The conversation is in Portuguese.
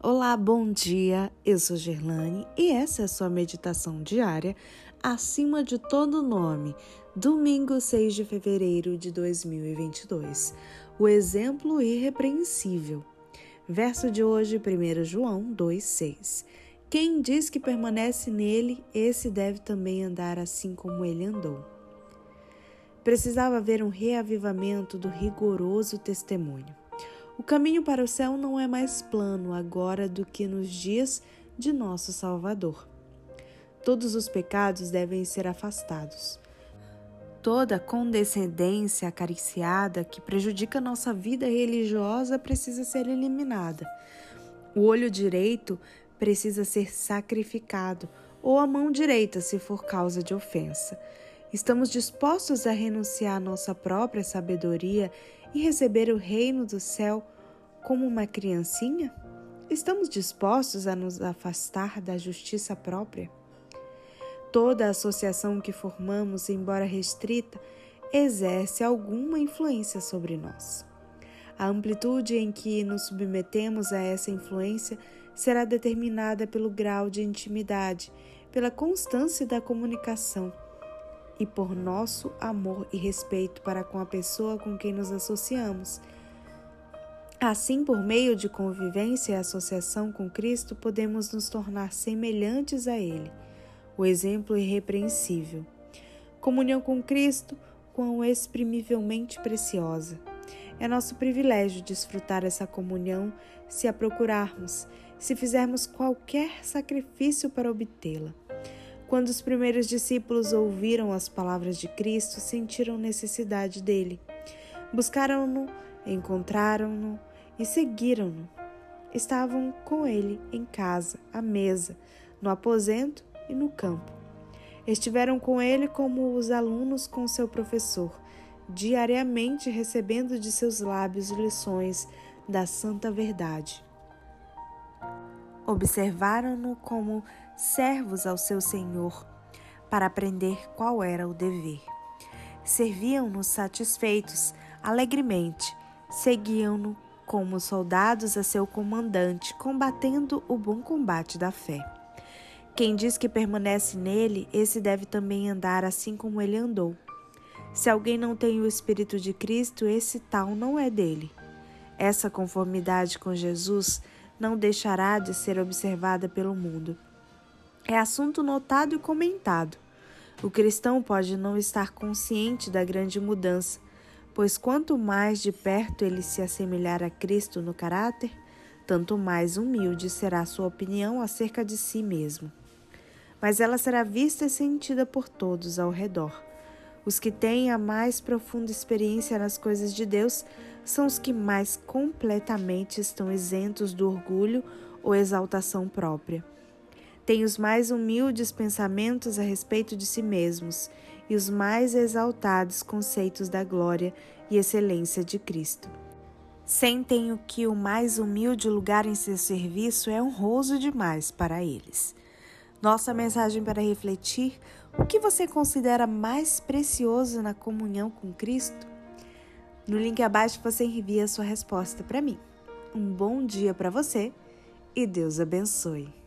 Olá, bom dia. Eu sou Gerlane e essa é a sua meditação diária acima de todo nome, domingo 6 de fevereiro de 2022. O exemplo irrepreensível. Verso de hoje, 1 João 2:6. Quem diz que permanece nele, esse deve também andar assim como ele andou. Precisava haver um reavivamento do rigoroso testemunho. O caminho para o céu não é mais plano agora do que nos dias de nosso Salvador. Todos os pecados devem ser afastados. Toda condescendência acariciada que prejudica nossa vida religiosa precisa ser eliminada. O olho direito precisa ser sacrificado, ou a mão direita, se for causa de ofensa. Estamos dispostos a renunciar à nossa própria sabedoria e receber o reino do céu como uma criancinha? Estamos dispostos a nos afastar da justiça própria? Toda associação que formamos, embora restrita, exerce alguma influência sobre nós. A amplitude em que nos submetemos a essa influência será determinada pelo grau de intimidade, pela constância da comunicação e por nosso amor e respeito para com a pessoa com quem nos associamos. Assim, por meio de convivência e associação com Cristo, podemos nos tornar semelhantes a Ele, o exemplo irrepreensível. Comunhão com Cristo, quão exprimivelmente preciosa. É nosso privilégio desfrutar essa comunhão se a procurarmos, se fizermos qualquer sacrifício para obtê-la. Quando os primeiros discípulos ouviram as palavras de Cristo, sentiram necessidade dele. Buscaram-no, encontraram-no e seguiram-no. Estavam com ele em casa, à mesa, no aposento e no campo. Estiveram com ele como os alunos com seu professor, diariamente recebendo de seus lábios lições da santa verdade. Observaram-no como servos ao seu senhor, para aprender qual era o dever. Serviam-no satisfeitos, alegremente, seguiam-no como soldados a seu comandante, combatendo o bom combate da fé. Quem diz que permanece nele, esse deve também andar assim como ele andou. Se alguém não tem o Espírito de Cristo, esse tal não é dele. Essa conformidade com Jesus não deixará de ser observada pelo mundo. É assunto notado e comentado. O cristão pode não estar consciente da grande mudança, pois quanto mais de perto ele se assemelhar a Cristo no caráter, tanto mais humilde será sua opinião acerca de si mesmo. Mas ela será vista e sentida por todos ao redor. Os que têm a mais profunda experiência nas coisas de Deus são os que mais completamente estão isentos do orgulho ou exaltação própria. Têm os mais humildes pensamentos a respeito de si mesmos e os mais exaltados conceitos da glória e excelência de Cristo. Sentem o que o mais humilde lugar em seu serviço é honroso demais para eles. Nossa mensagem para refletir: o que você considera mais precioso na comunhão com Cristo? No link abaixo você envia a sua resposta para mim. Um bom dia para você e Deus abençoe.